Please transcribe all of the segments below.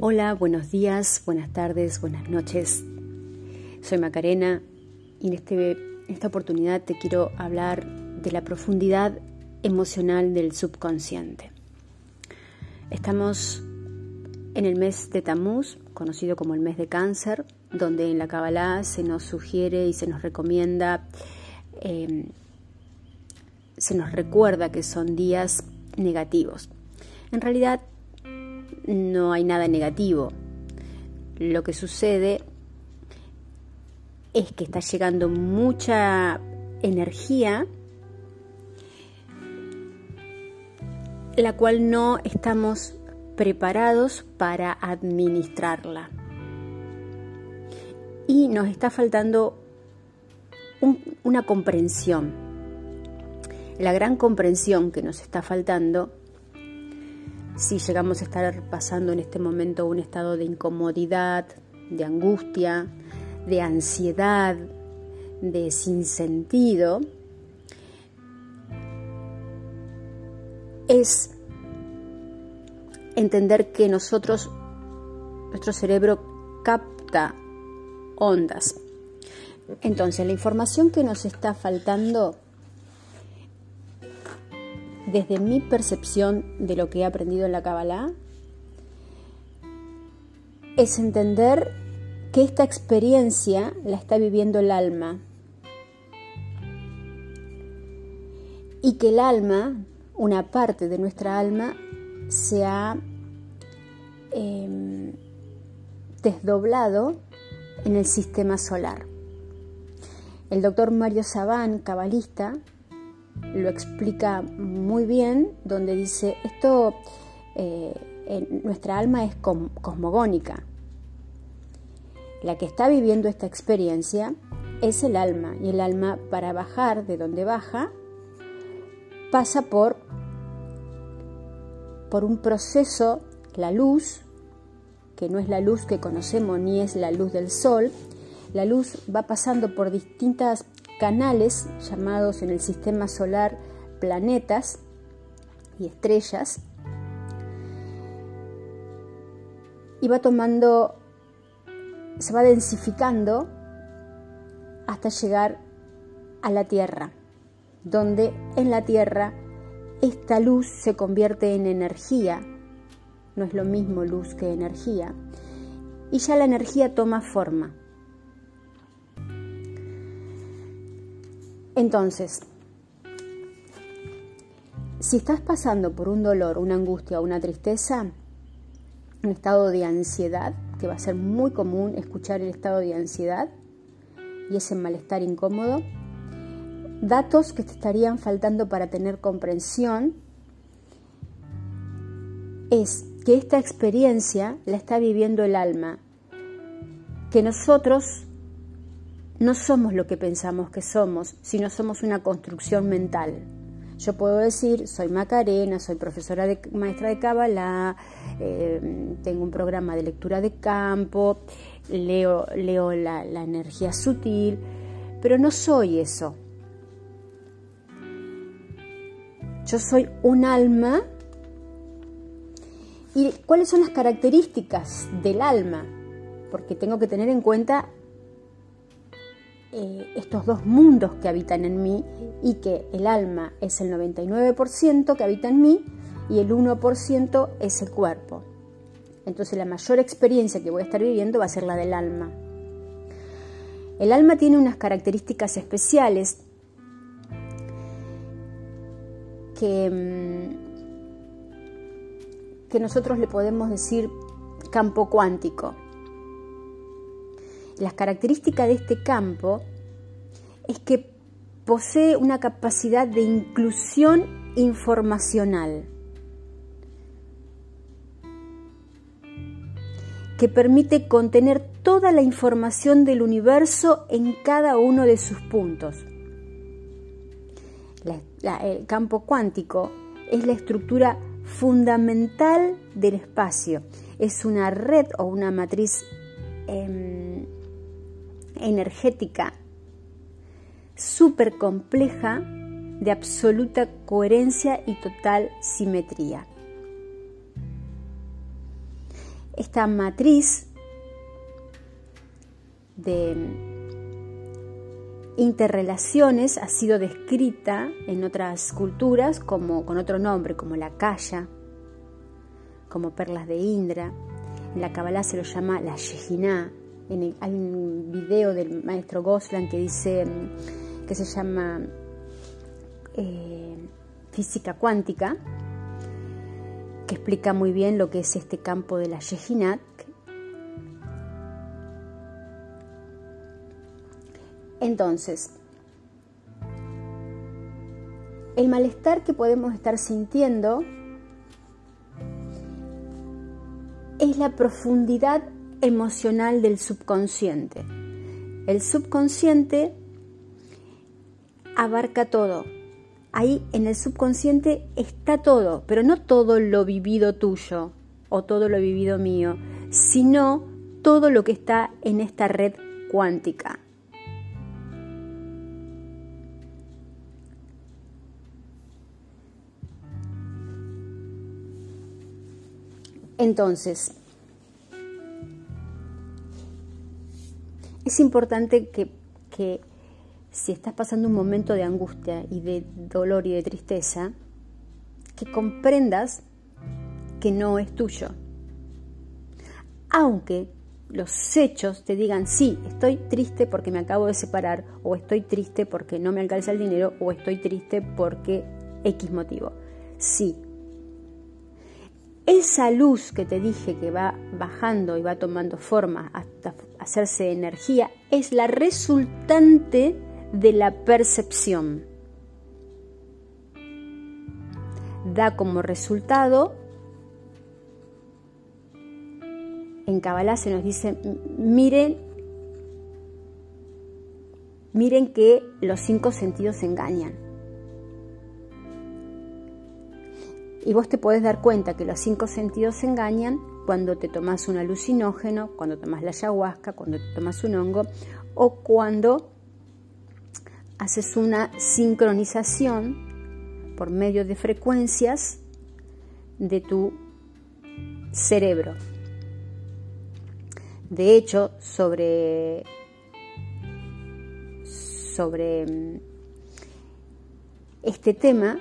Hola, buenos días, buenas tardes, buenas noches. Soy Macarena y en, este, esta oportunidad te quiero hablar de la profundidad emocional del subconsciente. Estamos en el mes de Tamuz, conocido como el mes de cáncer, donde en la Kabbalah se nos sugiere y se nos recomienda, em, se nos recuerda que son días negativos. En realidad no hay nada negativo. Lo que sucede es que está llegando mucha energía la cual no estamos preparados para administrarla. Y nos está faltando una comprensión. La gran comprensión que nos está faltando si llegamos a estar pasando en este momento un estado de incomodidad, de angustia, de ansiedad, de sinsentido, es entender que nosotros, nuestro cerebro capta ondas. Entonces, la información que nos está faltando desde mi percepción de lo que he aprendido en la Kabbalah, es entender que esta experiencia la está viviendo el alma y que el alma, una parte de nuestra alma, se ha em, desdoblado en el sistema solar. El doctor Mario Sabán, cabalista, lo explica muy bien, donde dice, esto, eh, nuestra alma es cosmogónica. La que está viviendo esta experiencia es el alma, y el alma para bajar de donde baja pasa por, por un proceso, la luz, que no es la luz que conocemos ni es la luz del sol, la luz va pasando por distintas canales llamados en el sistema solar planetas y estrellas y va tomando, se va densificando hasta llegar a la Tierra, donde en la Tierra esta luz se convierte en energía, no es lo mismo luz que energía, y ya la energía toma forma. Entonces, si estás pasando por un dolor, una angustia una tristeza, un estado de ansiedad, que va a ser muy común escuchar el estado de ansiedad y ese malestar incómodo, datos que te estarían faltando para tener comprensión es que esta experiencia la está viviendo el alma, que nosotros no somos lo que pensamos que somos, sino somos una construcción mental. Yo puedo decir, soy Macarena, soy profesora de maestra de Kabbalah, eh, tengo un programa de lectura de campo, leo, leo la, la energía sutil, pero no soy eso. Yo soy un alma. ¿Y cuáles son las características del alma? Porque tengo que tener en cuenta eh, estos dos mundos que habitan en mí y que el alma es el 99% que habita en mí y el 1% es el cuerpo. Entonces la mayor experiencia que voy a estar viviendo va a ser la del alma. El alma tiene unas características especiales que, mm, que nosotros le podemos decir campo cuántico. Las características de este campo es que posee una capacidad de inclusión informacional que permite contener toda la información del universo en cada uno de sus puntos. el campo cuántico es la estructura fundamental del espacio. Es una red o una matriz em, energética súper compleja de absoluta coherencia y total simetría. esta matriz de interrelaciones ha sido descrita en otras culturas como con otro nombre, como la Kaya, como perlas de Indra. En la Kabbalah se lo llama la Hay un video del maestro Goslan que dice que se llama eh, física cuántica, que explica muy bien lo que es este campo de la Shehinah Entonces, el malestar que podemos estar sintiendo es la profundidad emocional del subconsciente. El subconsciente abarca todo. Ahí en el subconsciente está todo, pero no todo lo vivido tuyo o todo lo vivido mío, sino todo lo que está en esta red cuántica. Entonces, es importante que, si estás pasando un momento de angustia y de dolor y de tristeza, que comprendas que no es tuyo. Aunque los hechos te digan, sí, estoy triste porque me acabo de separar, o estoy triste porque no me alcanza el dinero, o estoy triste porque X motivo. Sí, esa luz que te dije que va bajando y va tomando forma hasta hacerse energía es la resultante de la percepción. Da como resultado, en Kabbalah se nos dice, miren, miren que los cinco sentidos engañan. Y vos te podés dar cuenta que los cinco sentidos se engañan cuando te tomas un alucinógeno, cuando tomas la ayahuasca, cuando te tomas un hongo o cuando haces una sincronización por medio de frecuencias de tu cerebro. De hecho, sobre, sobre mm, este tema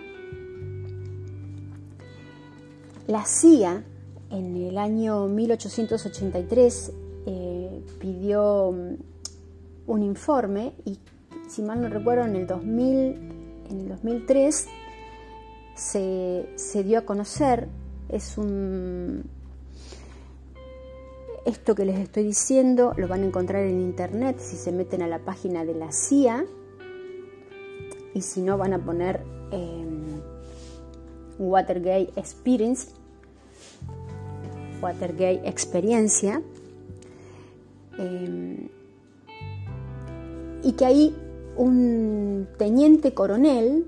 la CIA en el año 1883 eh, pidió mm, un informe y si mal no recuerdo en el 2000, en el 2003 se, se dio a conocer, es un esto que les estoy diciendo lo van a encontrar en internet si se meten a la página de la CIA y si no van a poner em, Watergate Experience Watergate Experiencia, em, y que ahí un teniente coronel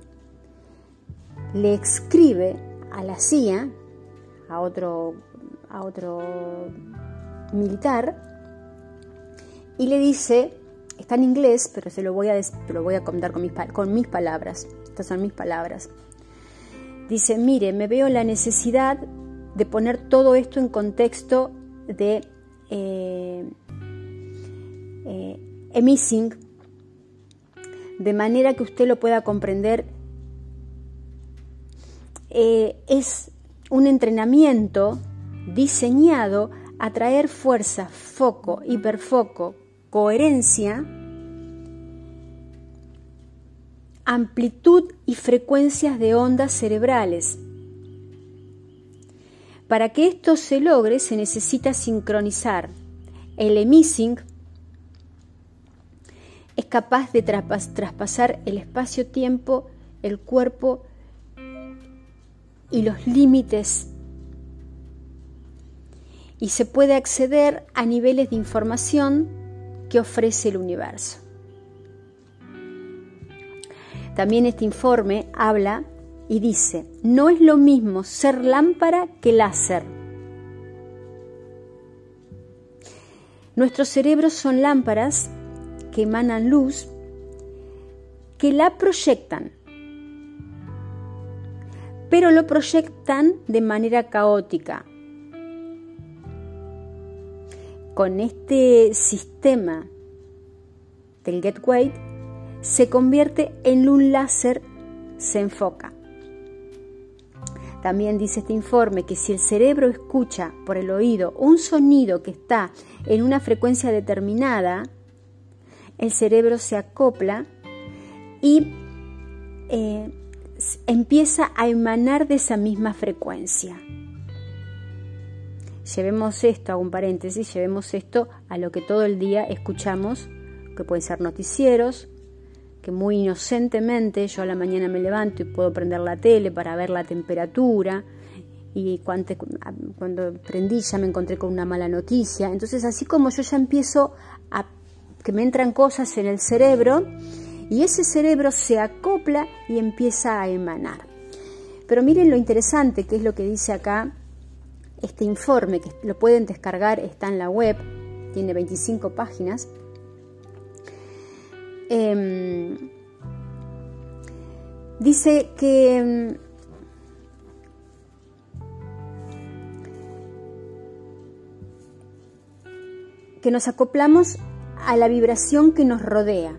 le escribe a la CIA, a otro, a otro militar, y le dice, está en inglés, pero se lo voy a, lo voy a contar con mis, con mis palabras, estas son mis palabras. Dice, mire, me veo la necesidad de poner todo esto en contexto de eh, eh de manera que usted lo pueda comprender. Eh, es un entrenamiento diseñado a traer fuerza, foco, hiperfoco, coherencia, amplitud y frecuencias de ondas cerebrales para que esto se logre se necesita sincronizar. El emising es capaz de traspasar el espacio-tiempo, el cuerpo y los límites y se puede acceder a niveles de información que ofrece el universo. También este informe habla y dice, no es lo mismo ser lámpara que láser. Nuestros cerebros son lámparas que emanan luz, que la proyectan, pero lo proyectan de manera caótica. con este sistema del weight se convierte en un láser, se enfoca. También dice este informe que si el cerebro escucha por el oído un sonido que está en una frecuencia determinada, el cerebro se acopla y eh, empieza a emanar de esa misma frecuencia. Llevemos esto, hago un paréntesis, llevemos esto a lo que todo el día escuchamos, que pueden ser noticieros, muy inocentemente yo a la mañana me levanto y puedo prender la tele para ver la temperatura y cuando, cuando prendí ya me encontré con una mala noticia. Entonces así como yo ya empiezo a que me entran cosas en el cerebro y ese cerebro se acopla y empieza a emanar. Pero miren lo interesante que es lo que dice acá este informe, que lo pueden descargar, está en la web, tiene 25 páginas. Em, dice que em, que nos acoplamos a la vibración que nos rodea.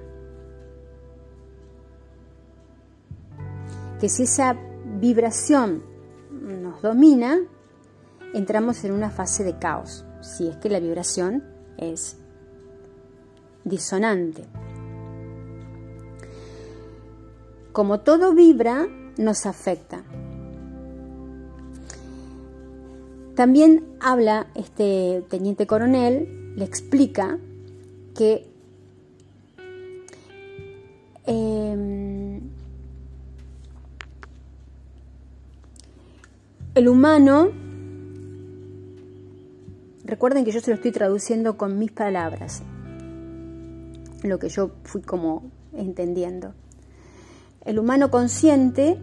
Que si esa vibración nos domina, entramos en una fase de caos, si es que la vibración es disonante. Como todo vibra, nos afecta. También habla este teniente coronel, le explica que em, el humano, recuerden que yo se lo estoy traduciendo con mis palabras, lo que yo fui como entendiendo. El humano consciente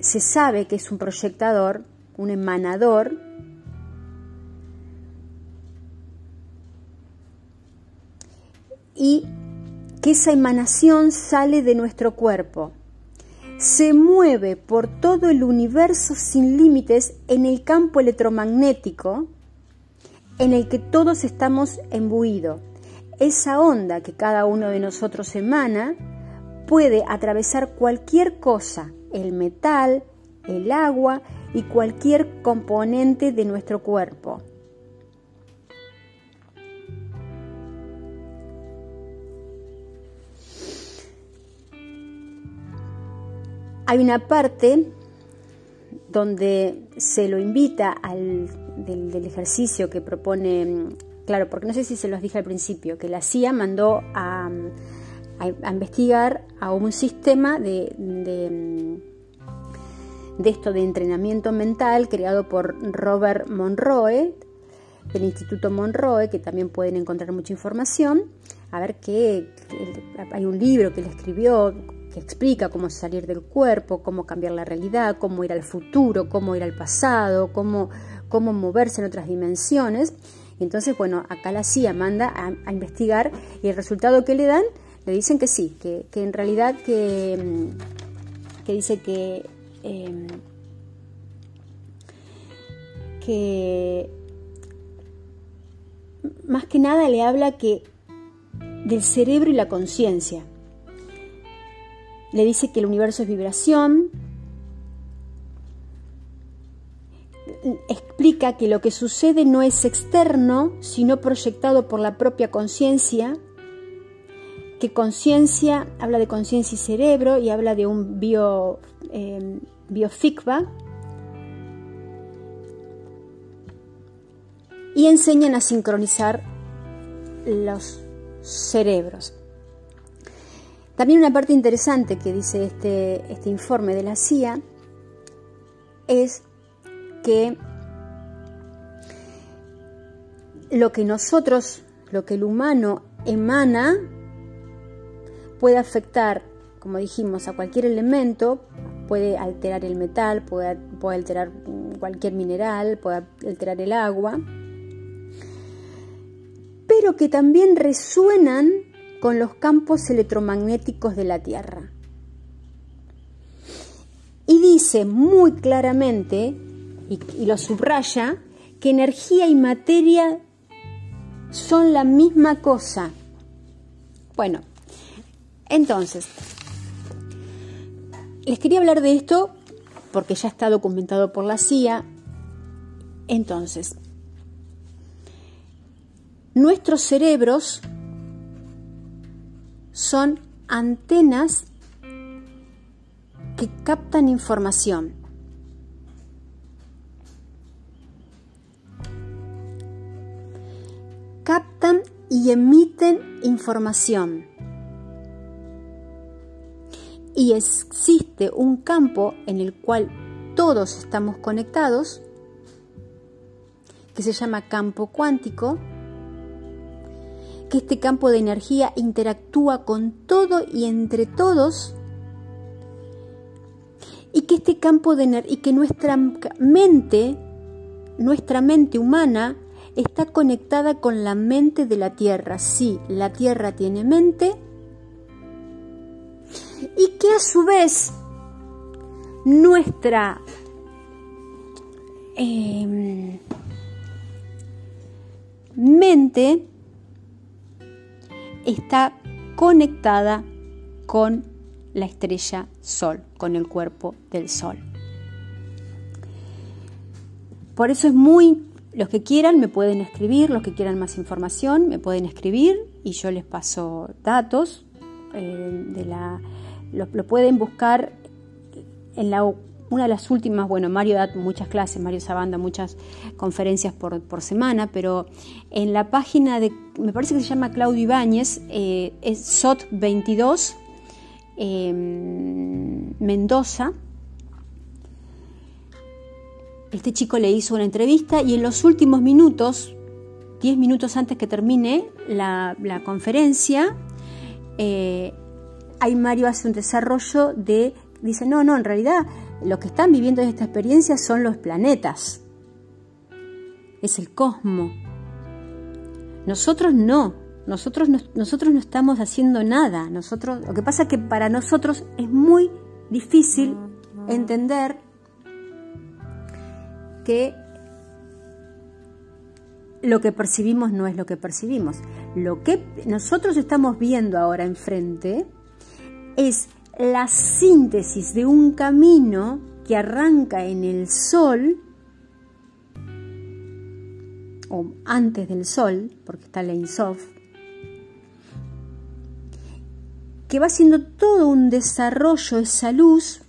se sabe que es un proyectador, un emanador, y que esa emanación sale de nuestro cuerpo. Se mueve por todo el universo sin límites en el campo electromagnético en el que todos estamos embuidos. Esa onda que cada uno de nosotros emana puede atravesar cualquier cosa, el metal, el agua y cualquier componente de nuestro cuerpo. Hay una parte donde se lo invita al del, ejercicio que propone, claro, porque no sé si se los dije al principio, que la CIA mandó a, a, investigar a un sistema de, de, esto de entrenamiento mental creado por Robert Monroe, del Instituto Monroe, que también pueden encontrar mucha información. A ver qué hay un libro que le escribió que explica cómo salir del cuerpo, cómo cambiar la realidad, cómo ir al futuro, cómo ir al pasado, cómo, cómo moverse en otras dimensiones. Entonces, bueno, acá la CIA manda a investigar y el resultado que le dan le dicen que sí, que, en realidad que, mm, que dice que, em, que más que nada le habla que del cerebro y la conciencia. Le dice que el universo es vibración, explica que lo que sucede no es externo, sino proyectado por la propia conciencia que conciencia, habla de conciencia y cerebro y habla de un bio, eh, y enseñan a sincronizar los cerebros. También una parte interesante que dice este, este informe de la CIA es que lo que nosotros, lo que el humano emana, puede afectar, como dijimos, a cualquier elemento, puede alterar el metal, puede, alterar cualquier mineral, puede alterar el agua, pero que también resuenan con los campos electromagnéticos de la Tierra. Y dice muy claramente, y lo subraya, que energía y materia son la misma cosa. Bueno, entonces, les quería hablar de esto porque ya está documentado por la CIA. Entonces, nuestros cerebros son antenas que captan información. Captan y emiten información. Y existe un campo en el cual todos estamos conectados, que se llama campo cuántico, que este campo de energía interactúa con todo y entre todos y que este campo de y que nuestra mente, nuestra mente humana está conectada con la mente de la Tierra. Sí, la Tierra tiene mente y que a su vez nuestra em, mente está conectada con la estrella Sol, con el cuerpo del Sol. Por eso es muy, los que quieran me pueden escribir, los que quieran más información me pueden escribir y yo les paso datos eh, de la, lo, pueden buscar en la una de las últimas, bueno, Mario da muchas clases, Mario Sabanda, muchas conferencias por, semana, pero en la página de, me parece que se llama Claudio Ibáñez, eh, es SOT22 Em, Mendoza. Este chico le hizo una entrevista y en los últimos minutos, 10 minutos antes que termine la, conferencia, eh, ahí Mario hace un desarrollo de, dice, no, no, en realidad lo que están viviendo en esta experiencia son los planetas, es el cosmos. Nosotros no, nosotros no, nosotros no estamos haciendo nada. Nosotros, lo que pasa es que para nosotros es muy difícil entender que lo que percibimos no es lo que percibimos. Lo que nosotros estamos viendo ahora enfrente es la síntesis de un camino que arranca en el sol o antes del sol, porque está la Insof, que va haciendo todo un desarrollo, esa luz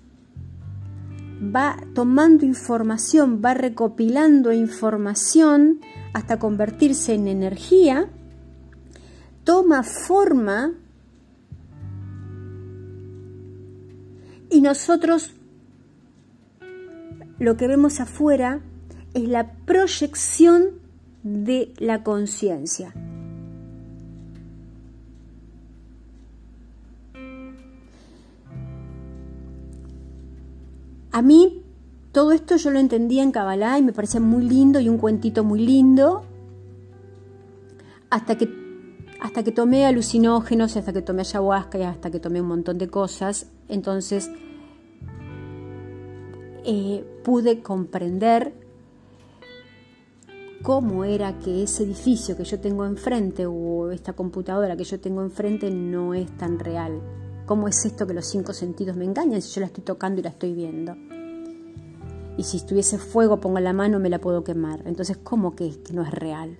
va tomando información, va recopilando información hasta convertirse en energía, toma forma y nosotros lo que vemos afuera es la proyección de la conciencia. A mí todo esto yo lo entendía en Kabbalah y me parecía muy lindo y un cuentito muy lindo hasta que, hasta que tomé alucinógenos, hasta que tomé ayahuasca y hasta que tomé un montón de cosas. Entonces eh, pude comprender cómo era que ese edificio que yo tengo enfrente o esta computadora que yo tengo enfrente no es tan real. ¿Cómo es esto que los cinco sentidos me engañan si yo la estoy tocando y la estoy viendo? Y si estuviese fuego, pongo la mano, me la puedo quemar. Entonces, ¿cómo que, que no es real?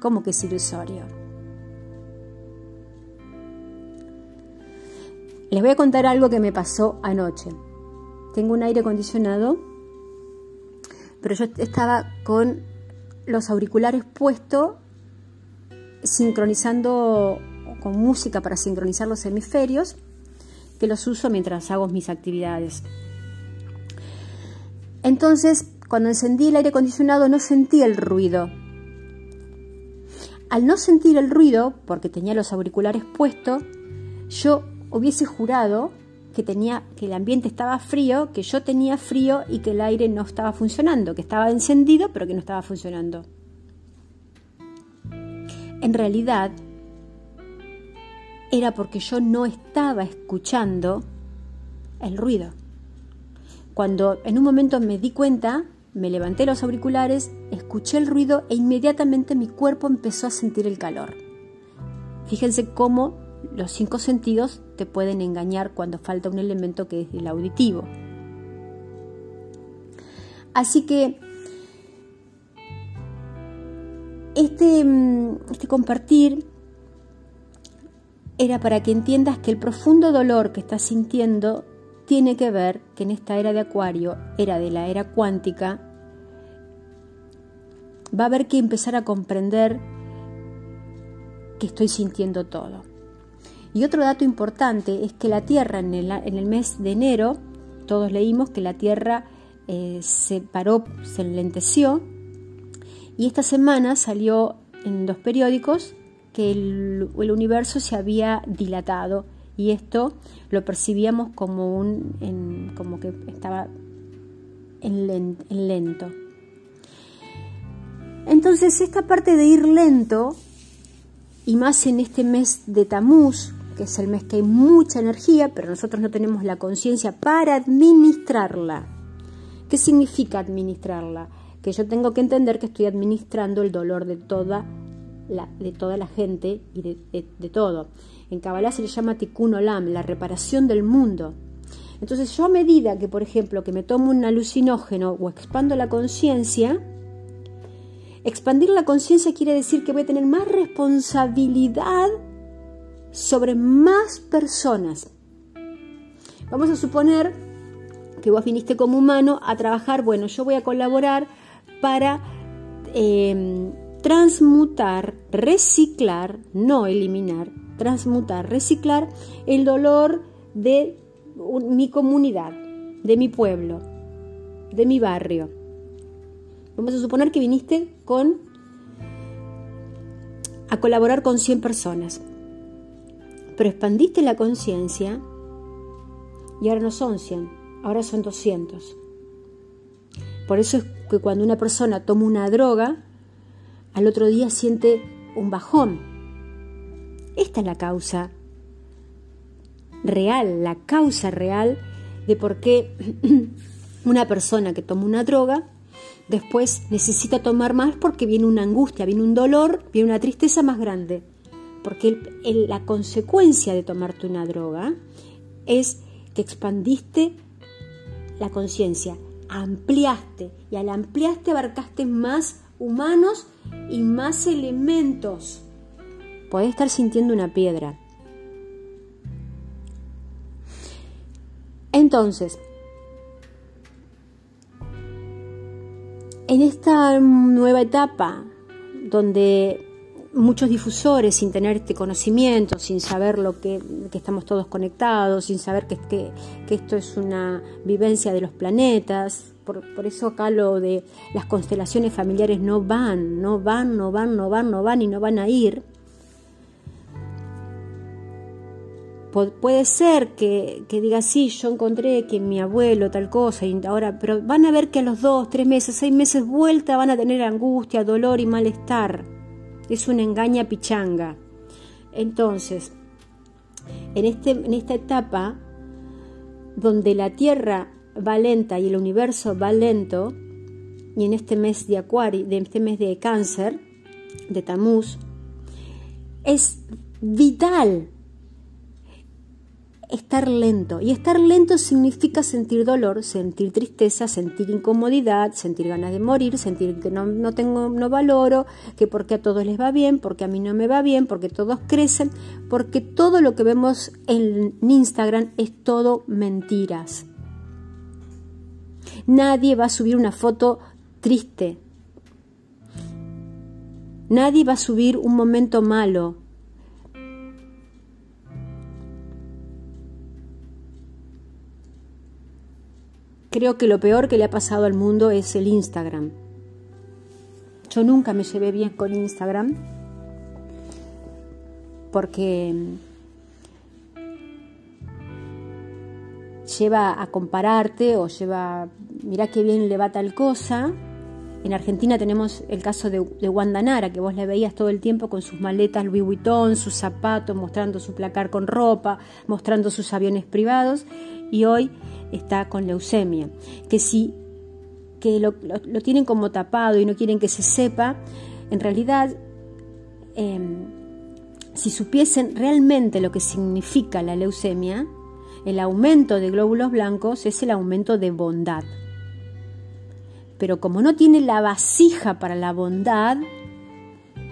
¿Cómo que es ilusorio? Les voy a contar algo que me pasó anoche. Tengo un aire acondicionado, pero yo estaba con los auriculares puestos, sincronizando con música para sincronizar los hemisferios que los uso mientras hago mis actividades. Entonces, cuando encendí el aire acondicionado no sentí el ruido. Al no sentir el ruido, porque tenía los auriculares puestos, yo hubiese jurado que tenía que el ambiente estaba frío, que yo tenía frío y que el aire no estaba funcionando, que estaba encendido pero que no estaba funcionando. En realidad, era porque yo no estaba escuchando el ruido. Cuando en un momento me di cuenta me levanté los auriculares, escuché el ruido e inmediatamente mi cuerpo empezó a sentir el calor. Fíjense cómo los cinco sentidos te pueden engañar cuando falta un elemento que es el auditivo. Así que este, mm, este compartir era para que entiendas que el profundo dolor que estás sintiendo tiene que ver que en esta era de Acuario, era de la era cuántica, va a haber que empezar a comprender que estoy sintiendo todo. Y otro dato importante es que la Tierra en el, mes de enero, todos leímos que la Tierra eh, se paró, se enlenteció, y esta semana salió en dos periódicos que el, universo se había dilatado y esto lo percibíamos como un como que estaba en, lento. Entonces esta parte de ir lento y más en este mes de Tamuz, que es el mes que hay mucha energía, pero nosotros no tenemos la conciencia para administrarla. ¿Qué significa administrarla? Que yo tengo que entender que estoy administrando el dolor de toda de toda la gente y de, todo. En Kabbalah se le llama tikkun olam, la reparación del mundo. Entonces yo a medida que, por ejemplo, que me tomo un alucinógeno o expando la conciencia, expandir la conciencia quiere decir que voy a tener más responsabilidad sobre más personas. Vamos a suponer que vos viniste como humano a trabajar, bueno, yo voy a colaborar para eh, transmutar, reciclar, no eliminar, transmutar, reciclar el dolor de mi comunidad, de mi pueblo, de mi barrio. Vamos a suponer que viniste con a colaborar con 100 personas, pero expandiste la conciencia y ahora no son 100, ahora son 200. Por eso es que cuando una persona toma una droga, al otro día siente un bajón. Esta es la causa real, la causa real de por qué una persona que toma una droga después necesita tomar más porque viene una angustia, viene un dolor, viene una tristeza más grande. Porque la consecuencia de tomarte una droga es que expandiste la conciencia, ampliaste y al ampliaste abarcaste más humanos y más elementos. Podés estar sintiendo una piedra. Entonces, en esta nueva etapa donde muchos difusores sin tener este conocimiento, sin saber lo que, estamos todos conectados, sin saber que, que, esto es una vivencia de los planetas. Por, por, eso acá lo de las constelaciones familiares no van, no van, no van, no van, no van y no van a ir. puede ser que, que, diga, sí, yo encontré que mi abuelo tal cosa, y ahora, pero van a ver que a los dos, tres meses, seis meses vuelta van a tener angustia, dolor y malestar es una engaña pichanga. Entonces, en, este, en esta etapa donde la Tierra va lenta y el universo va lento, y en este mes de Acuario, de este mes de Cáncer, de Tamuz, es vital estar lento. Y estar lento significa sentir dolor, sentir tristeza, sentir incomodidad, sentir ganas de morir, sentir que no, tengo, no valoro, que porque a todos les va bien, porque a mí no me va bien, porque todos crecen, porque todo lo que vemos en Instagram es todo mentiras. Nadie va a subir una foto triste. Nadie va a subir un momento malo. Creo que lo peor que le ha pasado al mundo es el Instagram. Yo nunca me llevé bien con Instagram porque lleva a compararte o lleva, mira qué bien le va tal cosa. En Argentina tenemos el caso de, de Wanda Nara, que vos la veías todo el tiempo con sus maletas Louis Vuitton, sus zapatos, mostrando su placar con ropa, mostrando sus aviones privados. Y hoy está con leucemia. Que si, que lo, tienen como tapado y no quieren que se sepa, en realidad, em, si supiesen realmente lo que significa la leucemia, el aumento de glóbulos blancos es el aumento de bondad. Pero como no tiene la vasija para la bondad,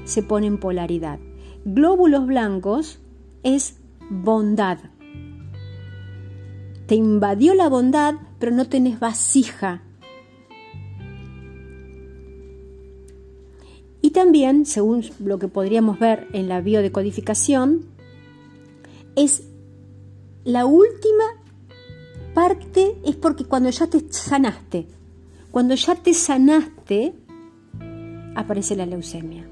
se pone en polaridad. Glóbulos blancos es bondad. Te invadió la bondad, pero no tenés vasija. Y también, según lo que podríamos ver en la biodecodificación, es la última parte, es porque cuando ya te sanaste, cuando ya te sanaste, aparece la leucemia.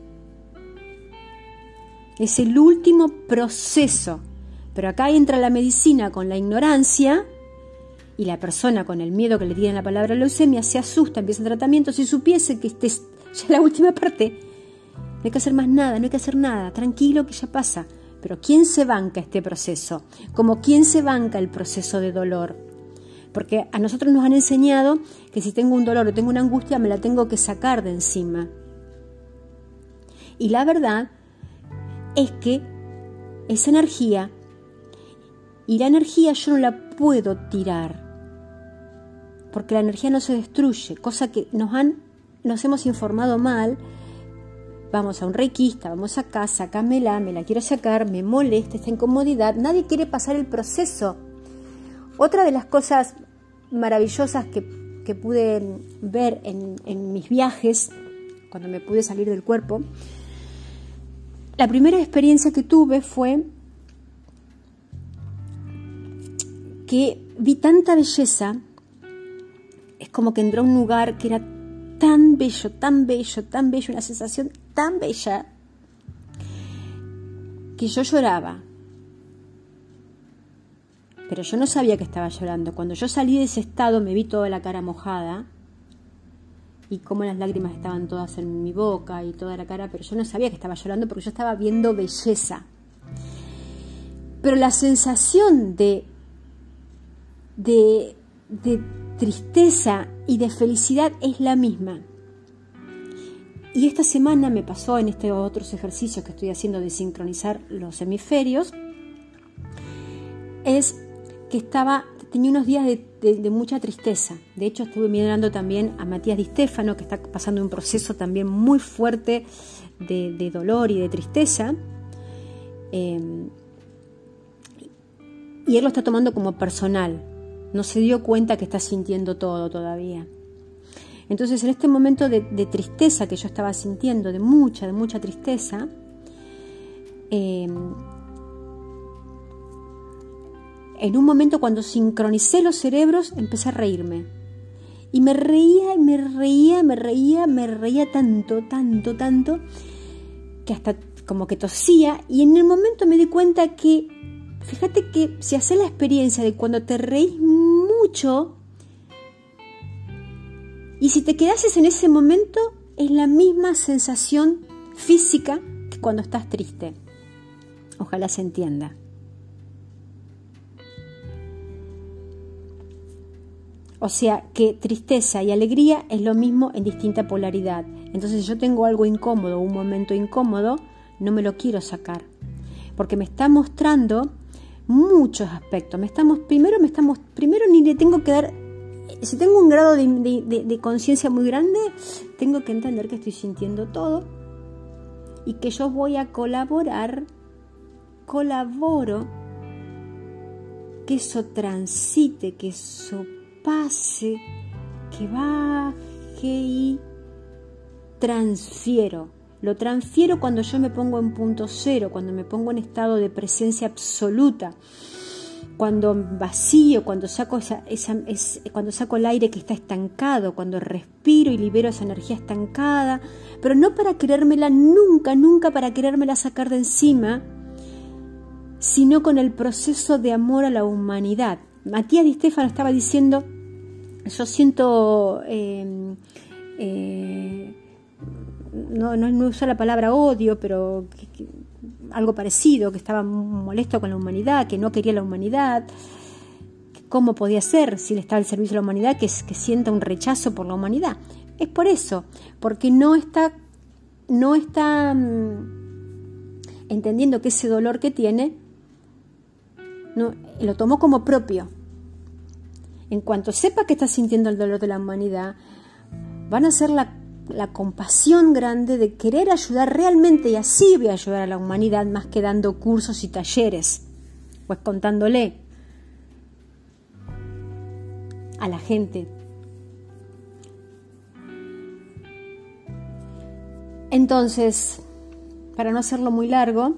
Es el último proceso. Pero acá entra la medicina con la ignorancia y la persona con el miedo que le tiene la palabra leucemia se asusta, empieza el tratamiento. Si supiese que este es la última parte, no hay que hacer más nada, no hay que hacer nada, tranquilo que ya pasa. Pero ¿quién se banca este proceso? Como quién se banca el proceso de dolor. Porque a nosotros nos han enseñado que si tengo un dolor o tengo una angustia, me la tengo que sacar de encima. Y la verdad es que esa energía, y la energía yo no la puedo tirar, porque la energía no se destruye, cosa que nos han, nos hemos informado mal. Vamos a un reikista, vamos acá, sácamela, me la quiero sacar, me molesta esta incomodidad, nadie quiere pasar el proceso. Otra de las cosas maravillosas que, pude ver en, en mis viajes, cuando me pude salir del cuerpo, la primera experiencia que tuve fue que vi tanta belleza, es como que entró a un lugar que era tan bello, tan bello, tan bello, una sensación tan bella, que yo lloraba. Pero yo no sabía que estaba llorando. Cuando yo salí de ese estado me vi toda la cara mojada y cómo las lágrimas estaban todas en mi boca y toda la cara, pero yo no sabía que estaba llorando porque yo estaba viendo belleza. Pero la sensación de, de, tristeza y de felicidad es la misma. Y esta semana me pasó en estos otros ejercicios que estoy haciendo de sincronizar los hemisferios, es que estaba tenía unos días de, mucha tristeza. De hecho, estuve mirando también a Matías Di Stefano, que está pasando un proceso también muy fuerte de, dolor y de tristeza. Em, y él lo está tomando como personal. No se dio cuenta que está sintiendo todo todavía. Entonces, en este momento de, tristeza que yo estaba sintiendo, de mucha, de mucha tristeza, em, en un momento cuando sincronicé los cerebros, empecé a reírme. Y me reía y me reía, me reía, me reía tanto, tanto, tanto, que hasta como que tosía. Y en el momento me di cuenta que, fíjate que si haces la experiencia de cuando te reís mucho, y si te quedases en ese momento, es la misma sensación física que cuando estás triste. Ojalá se entienda. O sea que tristeza y alegría es lo mismo en distinta polaridad. Entonces yo tengo algo incómodo, un momento incómodo, no me lo quiero sacar. Porque me está mostrando muchos aspectos. Me estamos, primero me estamos, primero ni le tengo que dar, si tengo un grado de, conciencia muy grande, tengo que entender que estoy sintiendo todo y que yo voy a colaborar, colaboro, que eso transite, que eso pase, que baje y transfiero. Lo transfiero cuando yo me pongo en punto cero, cuando me pongo en estado de presencia absoluta, cuando vacío, cuando saco, esa, cuando saco el aire que está estancado, cuando respiro y libero esa energía estancada, pero no para querérmela nunca, nunca para querérmela sacar de encima, sino con el proceso de amor a la humanidad, Matías Di Stefano estaba diciendo, yo siento, eh, eh, no, no, la palabra odio, pero algo parecido, que estaba molesto con la humanidad, que no quería la humanidad, cómo podía ser, si él está al servicio de la humanidad, que, que sienta un rechazo por la humanidad. Es por eso, porque no está, no está mm, entendiendo que ese dolor que tiene no, lo tomó como propio. En cuanto sepa que está sintiendo el dolor de la humanidad, van a ser la, la compasión grande de querer ayudar realmente y así voy a ayudar a la humanidad más que dando cursos y talleres, pues contándole a la gente. Entonces, para no hacerlo muy largo,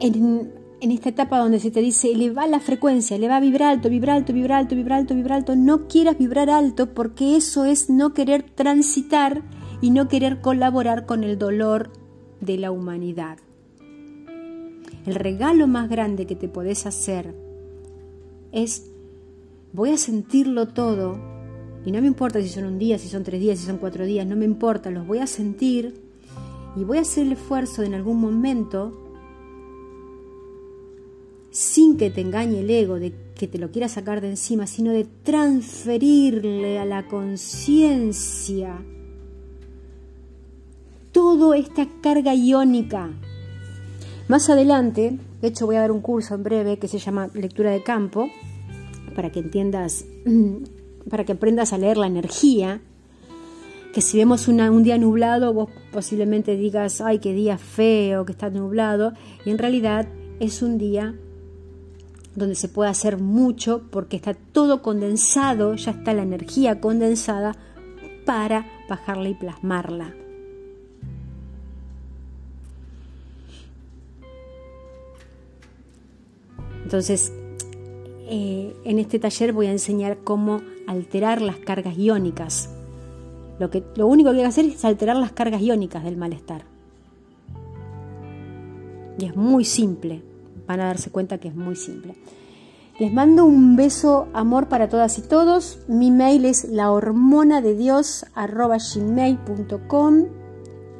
en, esta etapa donde se te dice eleva la frecuencia, eleva vibrar alto, vibrar alto, vibrar alto, vibrar alto, vibrar alto, no quieras vibrar alto porque eso es no querer transitar y no querer colaborar con el dolor de la humanidad. El regalo más grande que te podés hacer es voy a sentirlo todo y no me importa si son un día, si son tres días, si son cuatro días, no me importa, los voy a sentir y voy a hacer el esfuerzo de en algún momento sin que te engañe el ego de que te lo quiera sacar de encima, sino de transferirle a la conciencia toda esta carga iónica. Más adelante, de hecho voy a dar un curso en breve que se llama Lectura de Campo, para que entiendas, para que aprendas a leer la energía, que si vemos un día nublado, vos posiblemente digas, ay, qué día feo, que está nublado, y en realidad es un día donde se puede hacer mucho porque está todo condensado, ya está la energía condensada para bajarla y plasmarla. Entonces, eh, en este taller voy a enseñar cómo alterar las cargas iónicas. Lo, que, lo único que hay que hacer es alterar las cargas iónicas del malestar. Y es muy simple van a darse cuenta que es muy simple. Les mando un beso, amor para todas y todos. Mi mail es lahormonadedios.com.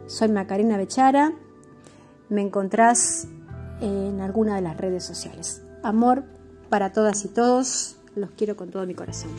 Soy Macarena Bechara. Me encontrás en alguna de las redes sociales. Amor para todas y todos. Los quiero con todo mi corazón.